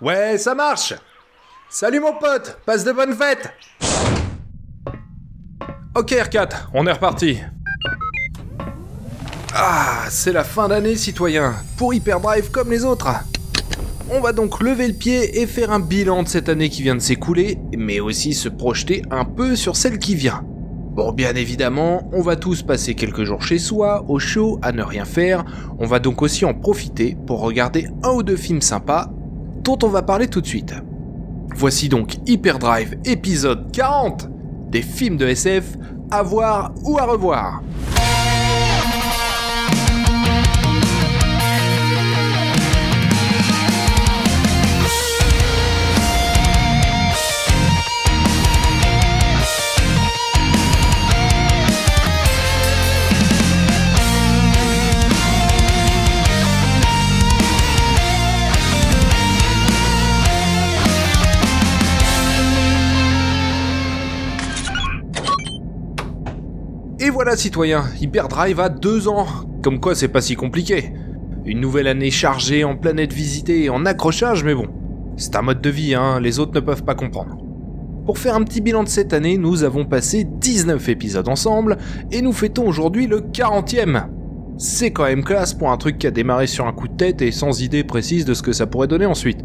Ouais, ça marche Salut mon pote, passe de bonnes fêtes Ok R4, on est reparti. Ah, c'est la fin d'année citoyen, pour Hyperdrive comme les autres. On va donc lever le pied et faire un bilan de cette année qui vient de s'écouler, mais aussi se projeter un peu sur celle qui vient. Bon, bien évidemment, on va tous passer quelques jours chez soi, au chaud, à ne rien faire. On va donc aussi en profiter pour regarder un ou deux films sympas dont on va parler tout de suite. Voici donc Hyperdrive épisode 40 des films de SF à voir ou à revoir. Citoyen, Hyperdrive a deux ans. Comme quoi c'est pas si compliqué. Une nouvelle année chargée en planètes visitées et en accrochage, mais bon. C'est un mode de vie, hein, les autres ne peuvent pas comprendre. Pour faire un petit bilan de cette année, nous avons passé 19 épisodes ensemble, et nous fêtons aujourd'hui le 40e. C'est quand même classe pour un truc qui a démarré sur un coup de tête et sans idée précise de ce que ça pourrait donner ensuite.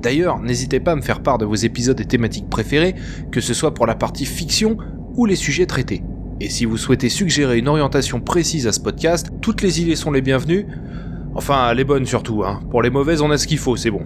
D'ailleurs, n'hésitez pas à me faire part de vos épisodes et thématiques préférés, que ce soit pour la partie fiction ou les sujets traités. Et si vous souhaitez suggérer une orientation précise à ce podcast, toutes les idées sont les bienvenues. Enfin, les bonnes surtout, hein. Pour les mauvaises, on a ce qu'il faut, c'est bon.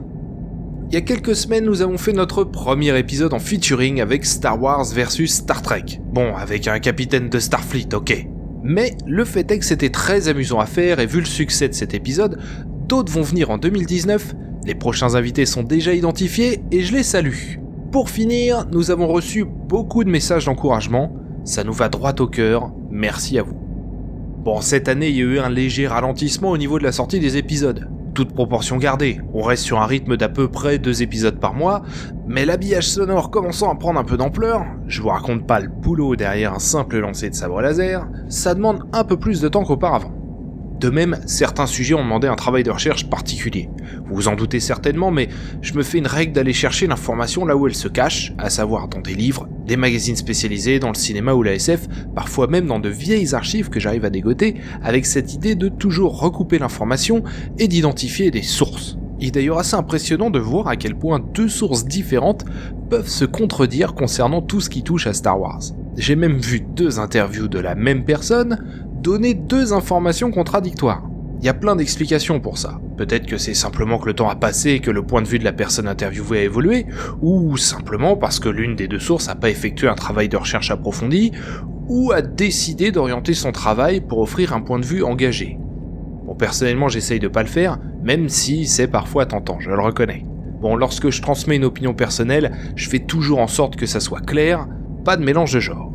Il y a quelques semaines, nous avons fait notre premier épisode en featuring avec Star Wars versus Star Trek. Bon, avec un capitaine de Starfleet, ok. Mais le fait est que c'était très amusant à faire et vu le succès de cet épisode, d'autres vont venir en 2019, les prochains invités sont déjà identifiés et je les salue. Pour finir, nous avons reçu beaucoup de messages d'encouragement, ça nous va droit au cœur, merci à vous. Bon, cette année, il y a eu un léger ralentissement au niveau de la sortie des épisodes. Toute proportion gardée, on reste sur un rythme d'à peu près deux épisodes par mois, mais l'habillage sonore commençant à prendre un peu d'ampleur, je vous raconte pas le boulot derrière un simple lancer de sabre laser, ça demande un peu plus de temps qu'auparavant. De même, certains sujets ont demandé un travail de recherche particulier. Vous vous en doutez certainement, mais je me fais une règle d'aller chercher l'information là où elle se cache, à savoir dans des livres, des magazines spécialisés, dans le cinéma ou la SF, parfois même dans de vieilles archives que j'arrive à dégoter, avec cette idée de toujours recouper l'information et d'identifier des sources. Il est d'ailleurs assez impressionnant de voir à quel point deux sources différentes peuvent se contredire concernant tout ce qui touche à Star Wars. J'ai même vu deux interviews de la même personne donner deux informations contradictoires. Il y a plein d'explications pour ça. Peut-être que c'est simplement que le temps a passé et que le point de vue de la personne interviewée a évolué, ou simplement parce que l'une des deux sources n'a pas effectué un travail de recherche approfondi, ou a décidé d'orienter son travail pour offrir un point de vue engagé. Bon, personnellement, j'essaye de pas le faire, même si c'est parfois tentant, je le reconnais. Bon, lorsque je transmets une opinion personnelle, je fais toujours en sorte que ça soit clair, pas de mélange de genres.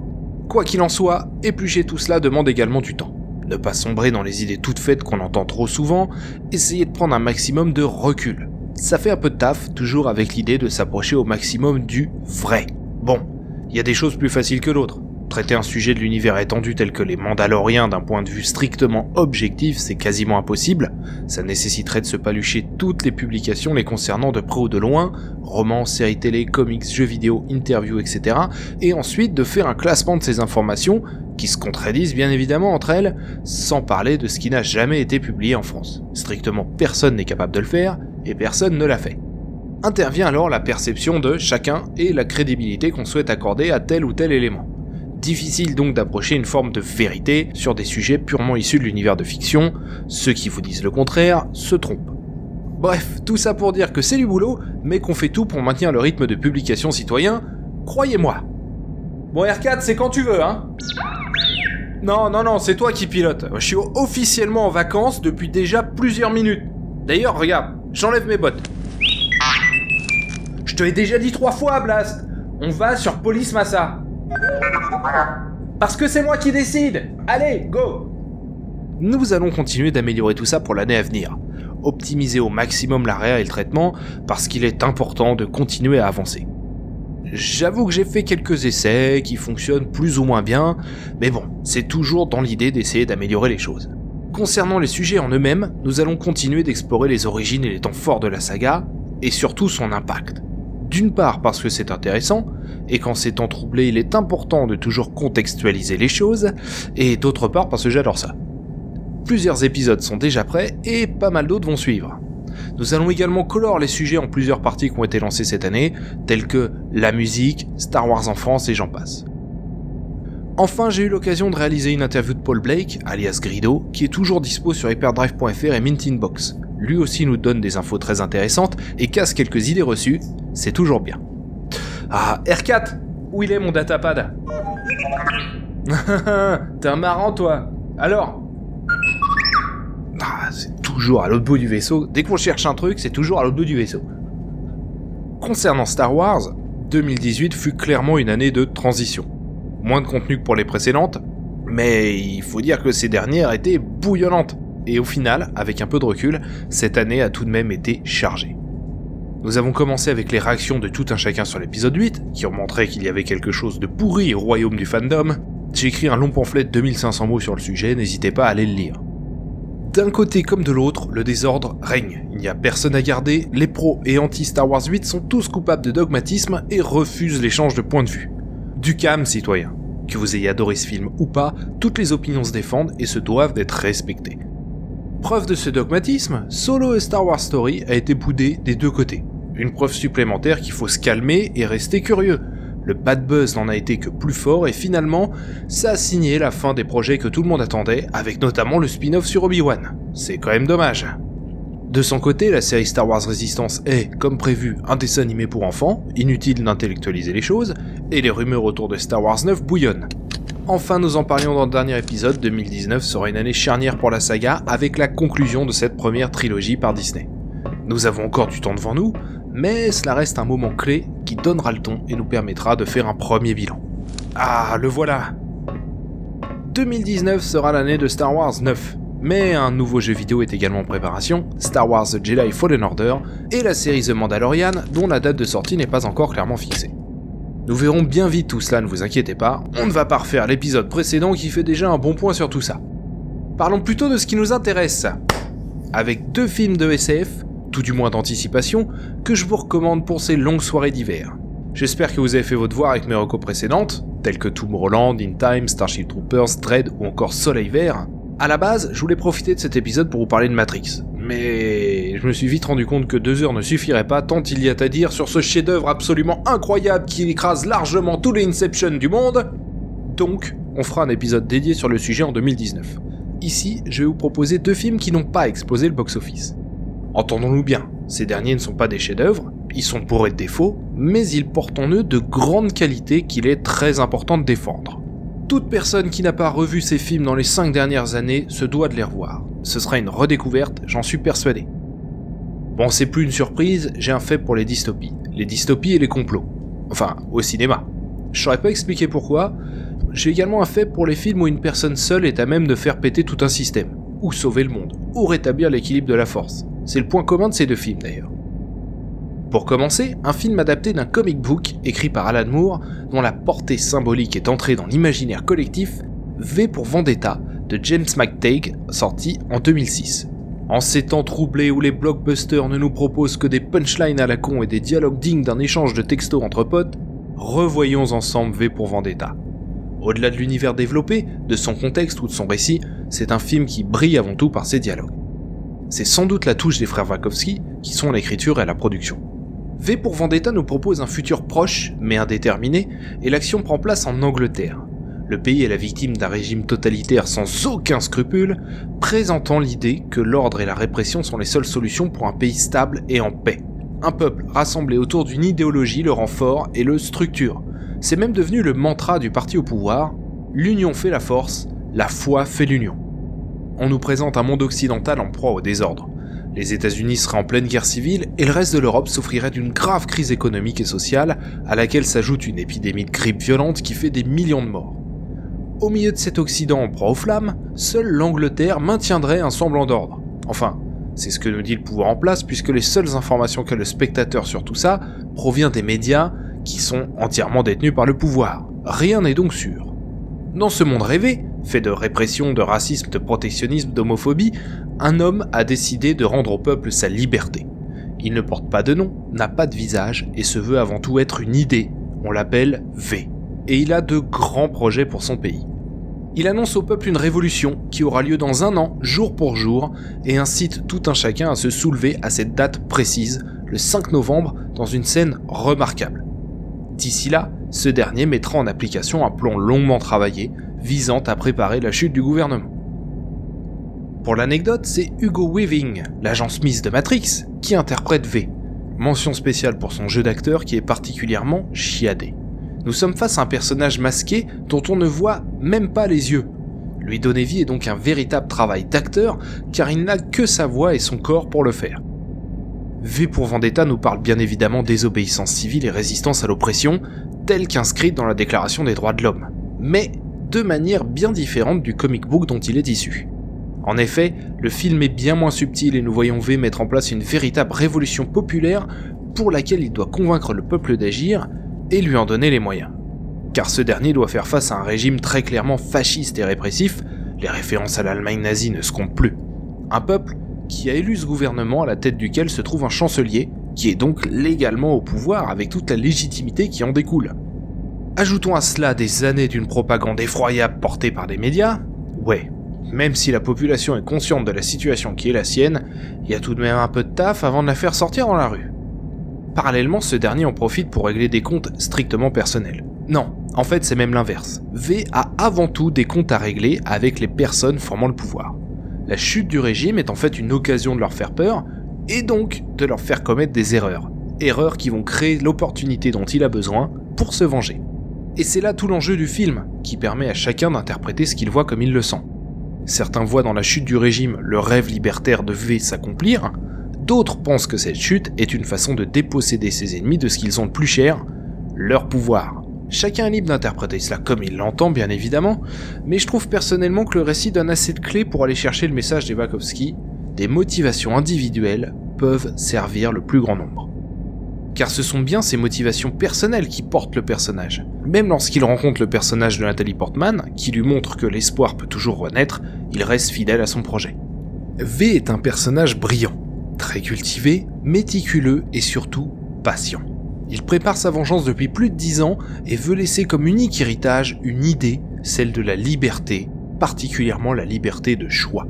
Quoi qu'il en soit, éplucher tout cela demande également du temps. Ne pas sombrer dans les idées toutes faites qu'on entend trop souvent, essayer de prendre un maximum de recul. Ça fait un peu de taf, toujours avec l'idée de s'approcher au maximum du vrai. Bon, il y a des choses plus faciles que d'autres. Traiter un sujet de l'univers étendu tel que les Mandaloriens d'un point de vue strictement objectif, c'est quasiment impossible. Ça nécessiterait de se palucher toutes les publications les concernant de près ou de loin, romans, séries télé, comics, jeux vidéo, interviews, etc. Et ensuite de faire un classement de ces informations, qui se contredisent bien évidemment entre elles, sans parler de ce qui n'a jamais été publié en France. Strictement personne n'est capable de le faire, et personne ne l'a fait. Intervient alors la perception de chacun et la crédibilité qu'on souhaite accorder à tel ou tel élément. Difficile donc d'approcher une forme de vérité sur des sujets purement issus de l'univers de fiction, ceux qui vous disent le contraire se trompent. Bref, tout ça pour dire que c'est du boulot, mais qu'on fait tout pour maintenir le rythme de publication citoyen, croyez-moi. Bon R4, c'est quand tu veux, hein Non, non, non, c'est toi qui pilote. Je suis officiellement en vacances depuis déjà plusieurs minutes. D'ailleurs, regarde, j'enlève mes bottes. Je te l'ai déjà dit trois fois, Blast On va sur Police Massa. Parce que c'est moi qui décide Allez, go Nous allons continuer d'améliorer tout ça pour l'année à venir. Optimiser au maximum l'arrière et le traitement, parce qu'il est important de continuer à avancer. J'avoue que j'ai fait quelques essais qui fonctionnent plus ou moins bien, mais bon, c'est toujours dans l'idée d'essayer d'améliorer les choses. Concernant les sujets en eux-mêmes, nous allons continuer d'explorer les origines et les temps forts de la saga, et surtout son impact. D'une part parce que c'est intéressant, et qu'en ces temps troublés il est important de toujours contextualiser les choses, et d'autre part parce que j'adore ça. Plusieurs épisodes sont déjà prêts, et pas mal d'autres vont suivre. Nous allons également colorer les sujets en plusieurs parties qui ont été lancées cette année, tels que la musique, Star Wars en France et j'en passe. Enfin, j'ai eu l'occasion de réaliser une interview de Paul Blake, alias Grido, qui est toujours dispo sur hyperdrive.fr et Mintinbox. Lui aussi nous donne des infos très intéressantes et casse quelques idées reçues, c'est toujours bien. Ah, R4 Où il est mon datapad? T'es un marrant toi Alors? Ah, c'est toujours à l'autre bout du vaisseau. Dès qu'on cherche un truc, c'est toujours à l'autre bout du vaisseau. Concernant Star Wars, 2018 fut clairement une année de transition moins de contenu que pour les précédentes, mais il faut dire que ces dernières étaient bouillonnantes. Et au final, avec un peu de recul, cette année a tout de même été chargée. Nous avons commencé avec les réactions de tout un chacun sur l'épisode 8, qui ont montré qu'il y avait quelque chose de pourri au royaume du fandom. J'ai écrit un long pamphlet de 2500 mots sur le sujet, n'hésitez pas à aller le lire. D'un côté comme de l'autre, le désordre règne. Il n'y a personne à garder, les pros et anti-Star Wars 8 sont tous coupables de dogmatisme et refusent l'échange de points de vue. Du calme, citoyen. Que vous ayez adoré ce film ou pas, toutes les opinions se défendent et se doivent d'être respectées. Preuve de ce dogmatisme, Solo et Star Wars Story a été boudé des deux côtés. Une preuve supplémentaire qu'il faut se calmer et rester curieux. Le bad buzz n'en a été que plus fort et finalement, ça a signé la fin des projets que tout le monde attendait, avec notamment le spin-off sur Obi-Wan. C'est quand même dommage. De son côté, la série Star Wars Resistance est, comme prévu, un dessin animé pour enfants, inutile d'intellectualiser les choses, et les rumeurs autour de Star Wars 9 bouillonnent. Enfin, nous en parlions dans le dernier épisode, 2019 sera une année charnière pour la saga avec la conclusion de cette première trilogie par Disney. Nous avons encore du temps devant nous, mais cela reste un moment clé qui donnera le ton et nous permettra de faire un premier bilan. Ah, le voilà 2019 sera l'année de Star Wars 9, mais un nouveau jeu vidéo est également en préparation, Star Wars The Jedi Fallen Order, et la série The Mandalorian, dont la date de sortie n'est pas encore clairement fixée. Nous verrons bien vite tout cela, ne vous inquiétez pas, on ne va pas refaire l'épisode précédent qui fait déjà un bon point sur tout ça. Parlons plutôt de ce qui nous intéresse, avec deux films de SF, tout du moins d'anticipation, que je vous recommande pour ces longues soirées d'hiver. J'espère que vous avez fait votre devoir avec mes recos précédentes, telles que Tomorrowland, In Time, Starship Troopers, Dread ou encore Soleil Vert, à la base, je voulais profiter de cet épisode pour vous parler de Matrix, mais je me suis vite rendu compte que deux heures ne suffiraient pas tant il y a à dire sur ce chef-d'œuvre absolument incroyable qui écrase largement tous les Inception du monde. Donc, on fera un épisode dédié sur le sujet en 2019. Ici, je vais vous proposer deux films qui n'ont pas explosé le box-office. Entendons-nous bien, ces derniers ne sont pas des chefs-d'œuvre, ils sont bourrés de défauts, mais ils portent en eux de grandes qualités qu'il est très important de défendre. Toute personne qui n'a pas revu ces films dans les 5 dernières années se doit de les revoir. Ce sera une redécouverte, j'en suis persuadé. Bon, c'est plus une surprise, j'ai un fait pour les dystopies. Les dystopies et les complots. Enfin, au cinéma. Je saurais pas expliquer pourquoi. J'ai également un fait pour les films où une personne seule est à même de faire péter tout un système, ou sauver le monde, ou rétablir l'équilibre de la force. C'est le point commun de ces deux films d'ailleurs. Pour commencer, un film adapté d'un comic book écrit par Alan Moore, dont la portée symbolique est entrée dans l'imaginaire collectif, V pour Vendetta de James McTague, sorti en 2006. En ces temps troublés où les blockbusters ne nous proposent que des punchlines à la con et des dialogues dignes d'un échange de textos entre potes, revoyons ensemble V pour Vendetta. Au-delà de l'univers développé, de son contexte ou de son récit, c'est un film qui brille avant tout par ses dialogues. C'est sans doute la touche des frères Wachowski qui sont l'écriture et la production. V pour Vendetta nous propose un futur proche, mais indéterminé, et l'action prend place en Angleterre. Le pays est la victime d'un régime totalitaire sans aucun scrupule, présentant l'idée que l'ordre et la répression sont les seules solutions pour un pays stable et en paix. Un peuple rassemblé autour d'une idéologie le rend fort et le structure. C'est même devenu le mantra du parti au pouvoir, l'union fait la force, la foi fait l'union. On nous présente un monde occidental en proie au désordre. Les États-Unis seraient en pleine guerre civile et le reste de l'Europe souffrirait d'une grave crise économique et sociale à laquelle s'ajoute une épidémie de grippe violente qui fait des millions de morts. Au milieu de cet Occident en proie aux flammes, seule l'Angleterre maintiendrait un semblant d'ordre. Enfin, c'est ce que nous dit le pouvoir en place puisque les seules informations qu'a le spectateur sur tout ça provient des médias qui sont entièrement détenus par le pouvoir. Rien n'est donc sûr. Dans ce monde rêvé, fait de répression, de racisme, de protectionnisme, d'homophobie, un homme a décidé de rendre au peuple sa liberté. Il ne porte pas de nom, n'a pas de visage et se veut avant tout être une idée. On l'appelle V. Et il a de grands projets pour son pays. Il annonce au peuple une révolution qui aura lieu dans un an, jour pour jour, et incite tout un chacun à se soulever à cette date précise, le 5 novembre, dans une scène remarquable. D'ici là, ce dernier mettra en application un plan longuement travaillé, visant à préparer la chute du gouvernement. Pour l'anecdote, c'est Hugo Weaving, l'agent Smith de Matrix, qui interprète V. Mention spéciale pour son jeu d'acteur qui est particulièrement chiadé. Nous sommes face à un personnage masqué dont on ne voit même pas les yeux. Lui donner vie est donc un véritable travail d'acteur car il n'a que sa voix et son corps pour le faire. V pour Vendetta nous parle bien évidemment désobéissance civile et résistance à l'oppression, telle qu'inscrite dans la Déclaration des droits de l'homme, mais de manière bien différente du comic book dont il est issu. En effet, le film est bien moins subtil et nous voyons V mettre en place une véritable révolution populaire pour laquelle il doit convaincre le peuple d'agir et lui en donner les moyens. Car ce dernier doit faire face à un régime très clairement fasciste et répressif, les références à l'Allemagne nazie ne se comptent plus. Un peuple qui a élu ce gouvernement à la tête duquel se trouve un chancelier, qui est donc légalement au pouvoir avec toute la légitimité qui en découle. Ajoutons à cela des années d'une propagande effroyable portée par des médias, ouais, même si la population est consciente de la situation qui est la sienne, il y a tout de même un peu de taf avant de la faire sortir dans la rue. Parallèlement, ce dernier en profite pour régler des comptes strictement personnels. Non, en fait c'est même l'inverse. V a avant tout des comptes à régler avec les personnes formant le pouvoir. La chute du régime est en fait une occasion de leur faire peur, et donc de leur faire commettre des erreurs. Erreurs qui vont créer l'opportunité dont il a besoin pour se venger. Et c'est là tout l'enjeu du film, qui permet à chacun d'interpréter ce qu'il voit comme il le sent. Certains voient dans la chute du régime le rêve libertaire de V s'accomplir, d'autres pensent que cette chute est une façon de déposséder ses ennemis de ce qu'ils ont de plus cher, leur pouvoir. Chacun est libre d'interpréter cela comme il l'entend bien évidemment, mais je trouve personnellement que le récit donne assez de clés pour aller chercher le message des Wachowski, des motivations individuelles peuvent servir le plus grand nombre car ce sont bien ses motivations personnelles qui portent le personnage. Même lorsqu'il rencontre le personnage de Nathalie Portman, qui lui montre que l'espoir peut toujours renaître, il reste fidèle à son projet. V est un personnage brillant, très cultivé, méticuleux et surtout patient. Il prépare sa vengeance depuis plus de dix ans et veut laisser comme unique héritage une idée, celle de la liberté, particulièrement la liberté de choix.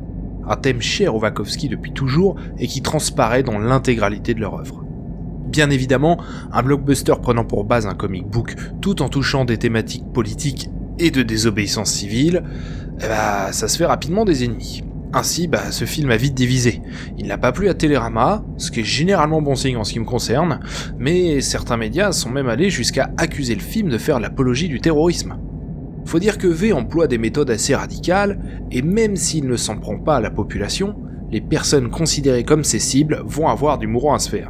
Un thème cher aux Wachowski depuis toujours et qui transparaît dans l'intégralité de leur œuvre. Bien évidemment, un blockbuster prenant pour base un comic book tout en touchant des thématiques politiques et de désobéissance civile, eh bah, ça se fait rapidement des ennemis. Ainsi, bah, ce film a vite divisé. Il n'a pas plu à Télérama, ce qui est généralement bon signe en ce qui me concerne, mais certains médias sont même allés jusqu'à accuser le film de faire l'apologie du terrorisme. Faut dire que V emploie des méthodes assez radicales, et même s'il ne s'en prend pas à la population, les personnes considérées comme ses cibles vont avoir du mourant à se faire.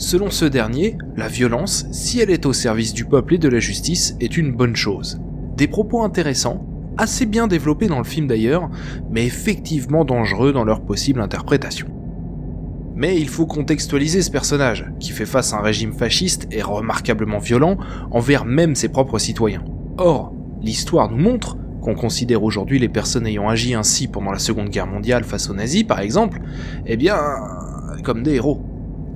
Selon ce dernier, la violence, si elle est au service du peuple et de la justice, est une bonne chose. Des propos intéressants, assez bien développés dans le film d'ailleurs, mais effectivement dangereux dans leur possible interprétation. Mais il faut contextualiser ce personnage, qui fait face à un régime fasciste et remarquablement violent envers même ses propres citoyens. Or, l'histoire nous montre qu'on considère aujourd'hui les personnes ayant agi ainsi pendant la Seconde Guerre mondiale face aux nazis par exemple, eh bien, comme des héros.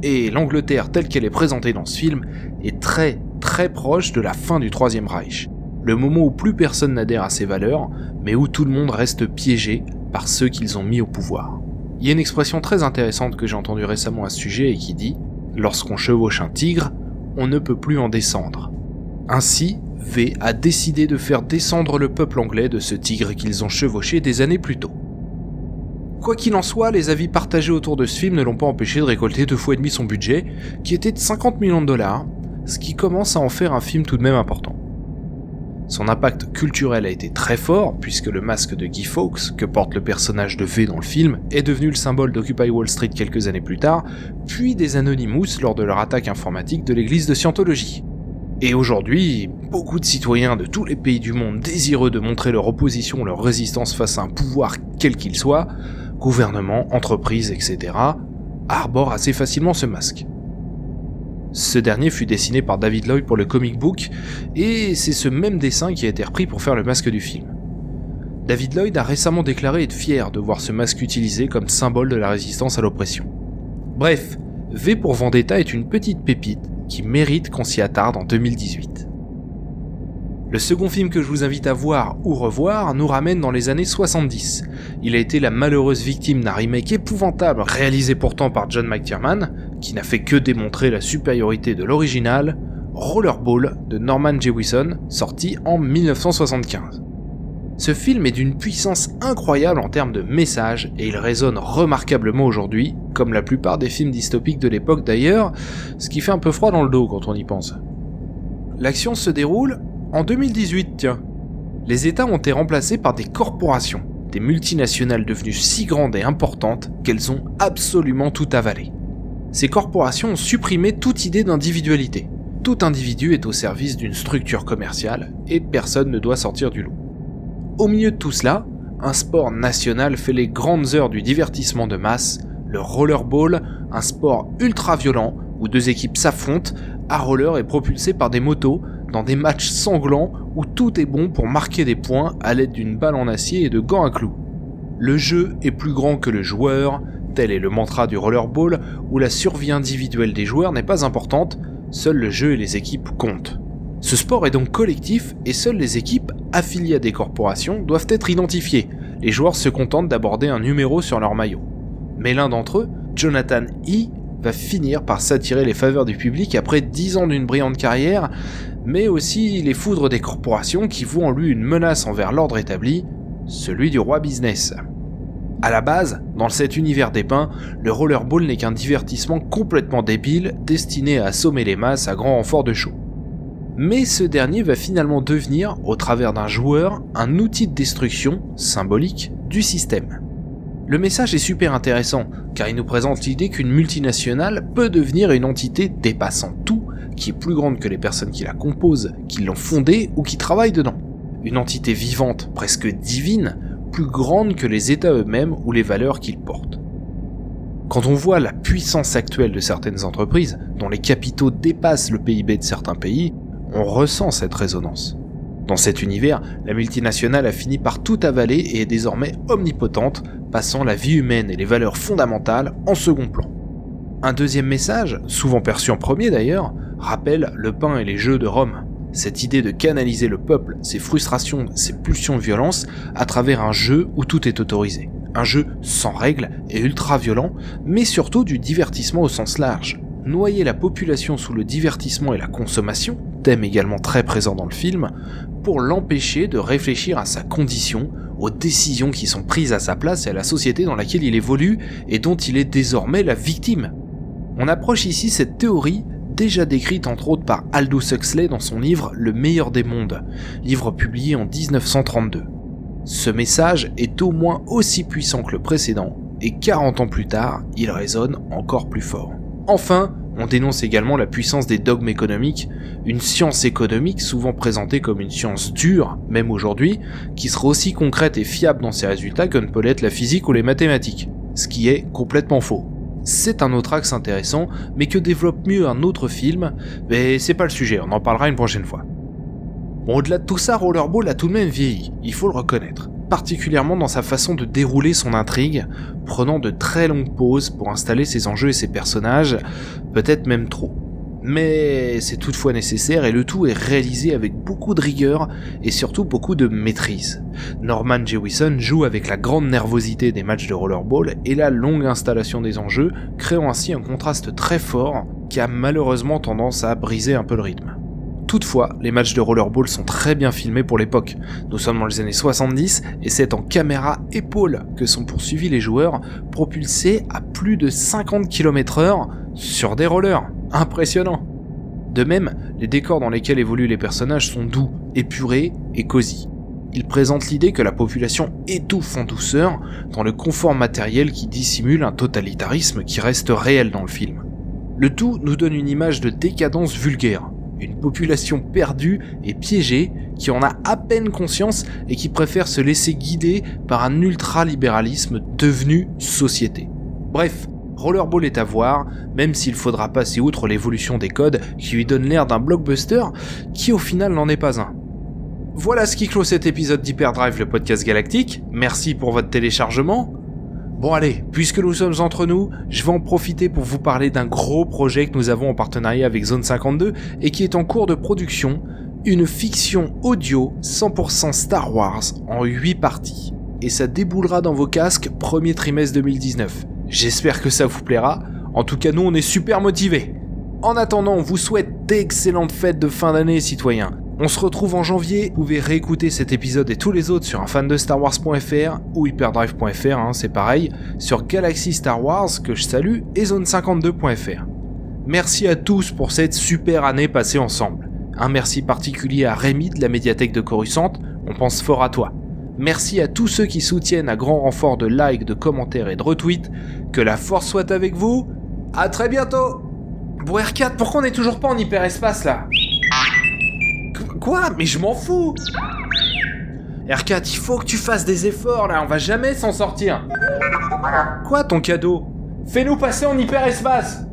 Et l'Angleterre telle qu'elle est présentée dans ce film est très très proche de la fin du Troisième Reich. Le moment où plus personne n'adhère à ses valeurs, mais où tout le monde reste piégé par ceux qu'ils ont mis au pouvoir. Il y a une expression très intéressante que j'ai entendue récemment à ce sujet et qui dit Lorsqu'on chevauche un tigre, on ne peut plus en descendre. Ainsi, V a décidé de faire descendre le peuple anglais de ce tigre qu'ils ont chevauché des années plus tôt. Quoi qu'il en soit, les avis partagés autour de ce film ne l'ont pas empêché de récolter deux fois et demi son budget, qui était de 50 millions de dollars, ce qui commence à en faire un film tout de même important. Son impact culturel a été très fort, puisque le masque de Guy Fawkes, que porte le personnage de V dans le film, est devenu le symbole d'Occupy Wall Street quelques années plus tard, puis des Anonymous lors de leur attaque informatique de l'église de Scientologie. Et aujourd'hui, beaucoup de citoyens de tous les pays du monde désireux de montrer leur opposition, leur résistance face à un pouvoir quel qu'il soit, gouvernement, entreprises, etc., arborent assez facilement ce masque. Ce dernier fut dessiné par David Lloyd pour le comic book, et c'est ce même dessin qui a été repris pour faire le masque du film. David Lloyd a récemment déclaré être fier de voir ce masque utilisé comme symbole de la résistance à l'oppression. Bref, V pour Vendetta est une petite pépite qui mérite qu'on s'y attarde en 2018. Le second film que je vous invite à voir ou revoir nous ramène dans les années 70. Il a été la malheureuse victime d'un remake épouvantable réalisé pourtant par John McTiernan, qui n'a fait que démontrer la supériorité de l'original, Rollerball de Norman Jewison, sorti en 1975. Ce film est d'une puissance incroyable en termes de message et il résonne remarquablement aujourd'hui, comme la plupart des films dystopiques de l'époque d'ailleurs, ce qui fait un peu froid dans le dos quand on y pense. L'action se déroule en 2018, tiens. Les États ont été remplacés par des corporations, des multinationales devenues si grandes et importantes qu'elles ont absolument tout avalé. Ces corporations ont supprimé toute idée d'individualité. Tout individu est au service d'une structure commerciale et personne ne doit sortir du lot. Au milieu de tout cela, un sport national fait les grandes heures du divertissement de masse, le rollerball, un sport ultra violent où deux équipes s'affrontent à roller et propulsé par des motos dans des matchs sanglants où tout est bon pour marquer des points à l'aide d'une balle en acier et de gants à clous. Le jeu est plus grand que le joueur, tel est le mantra du rollerball où la survie individuelle des joueurs n'est pas importante, seul le jeu et les équipes comptent. Ce sport est donc collectif et seules les équipes affiliées à des corporations doivent être identifiées. Les joueurs se contentent d'aborder un numéro sur leur maillot. Mais l'un d'entre eux, Jonathan E, va finir par s'attirer les faveurs du public après 10 ans d'une brillante carrière, mais aussi les foudres des corporations qui voient en lui une menace envers l'ordre établi, celui du roi business. À la base, dans cet univers dépeint, le rollerball n'est qu'un divertissement complètement débile destiné à assommer les masses à grand renfort de show. Mais ce dernier va finalement devenir, au travers d'un joueur, un outil de destruction symbolique du système. Le message est super intéressant, car il nous présente l'idée qu'une multinationale peut devenir une entité dépassant tout, qui est plus grande que les personnes qui la composent, qui l'ont fondée ou qui travaillent dedans. Une entité vivante, presque divine, plus grande que les États eux-mêmes ou les valeurs qu'ils portent. Quand on voit la puissance actuelle de certaines entreprises, dont les capitaux dépassent le PIB de certains pays, on ressent cette résonance. Dans cet univers, la multinationale a fini par tout avaler et est désormais omnipotente, passant la vie humaine et les valeurs fondamentales en second plan. Un deuxième message, souvent perçu en premier d'ailleurs, rappelle le pain et les jeux de Rome. Cette idée de canaliser le peuple, ses frustrations, ses pulsions de violence, à travers un jeu où tout est autorisé. Un jeu sans règles et ultra violent, mais surtout du divertissement au sens large. Noyer la population sous le divertissement et la consommation, thème également très présent dans le film, pour l'empêcher de réfléchir à sa condition, aux décisions qui sont prises à sa place et à la société dans laquelle il évolue et dont il est désormais la victime. On approche ici cette théorie déjà décrite entre autres par Aldous Huxley dans son livre Le meilleur des mondes, livre publié en 1932. Ce message est au moins aussi puissant que le précédent, et 40 ans plus tard, il résonne encore plus fort. Enfin, on dénonce également la puissance des dogmes économiques, une science économique souvent présentée comme une science dure, même aujourd'hui, qui sera aussi concrète et fiable dans ses résultats que ne peut l'être la physique ou les mathématiques, ce qui est complètement faux. C'est un autre axe intéressant, mais que développe mieux un autre film, mais c'est pas le sujet, on en parlera une prochaine fois. Bon, au-delà de tout ça, Rollerball a tout de même vieilli, il faut le reconnaître particulièrement dans sa façon de dérouler son intrigue, prenant de très longues pauses pour installer ses enjeux et ses personnages, peut-être même trop. Mais c'est toutefois nécessaire et le tout est réalisé avec beaucoup de rigueur et surtout beaucoup de maîtrise. Norman Jewison joue avec la grande nervosité des matchs de rollerball et la longue installation des enjeux, créant ainsi un contraste très fort qui a malheureusement tendance à briser un peu le rythme. Toutefois, les matchs de rollerball sont très bien filmés pour l'époque. Nous sommes dans les années 70 et c'est en caméra épaule que sont poursuivis les joueurs propulsés à plus de 50 km/h sur des rollers. Impressionnant. De même, les décors dans lesquels évoluent les personnages sont doux, épurés et cosy. Ils présentent l'idée que la population étouffe en douceur dans le confort matériel qui dissimule un totalitarisme qui reste réel dans le film. Le tout nous donne une image de décadence vulgaire, une population perdue et piégée qui en a à peine conscience et qui préfère se laisser guider par un ultralibéralisme devenu société. Bref, Rollerball est à voir, même s'il faudra passer outre l'évolution des codes qui lui donnent l'air d'un blockbuster qui au final n'en est pas un. Voilà ce qui clôt cet épisode d'Hyperdrive, le podcast galactique. Merci pour votre téléchargement. Bon allez, puisque nous sommes entre nous, je vais en profiter pour vous parler d'un gros projet que nous avons en partenariat avec Zone 52 et qui est en cours de production, une fiction audio 100% Star Wars en 8 parties. Et ça déboulera dans vos casques premier trimestre 2019. J'espère que ça vous plaira, en tout cas nous on est super motivés. En attendant, on vous souhaite d'excellentes fêtes de fin d'année citoyens. On se retrouve en janvier, vous pouvez réécouter cet épisode et tous les autres sur un fan de Star Wars.fr ou hyperdrive.fr, hein, c'est pareil, sur Galaxy Star Wars que je salue et zone52.fr. Merci à tous pour cette super année passée ensemble. Un merci particulier à Rémi de la médiathèque de Coruscant, on pense fort à toi. Merci à tous ceux qui soutiennent à grand renfort de likes, de commentaires et de retweets. Que la force soit avec vous. À très bientôt. Bon R4, pourquoi on est toujours pas en hyperespace là? Quoi Mais je m'en fous. R4, il faut que tu fasses des efforts là, on va jamais s'en sortir. Quoi ton cadeau? Fais-nous passer en hyperespace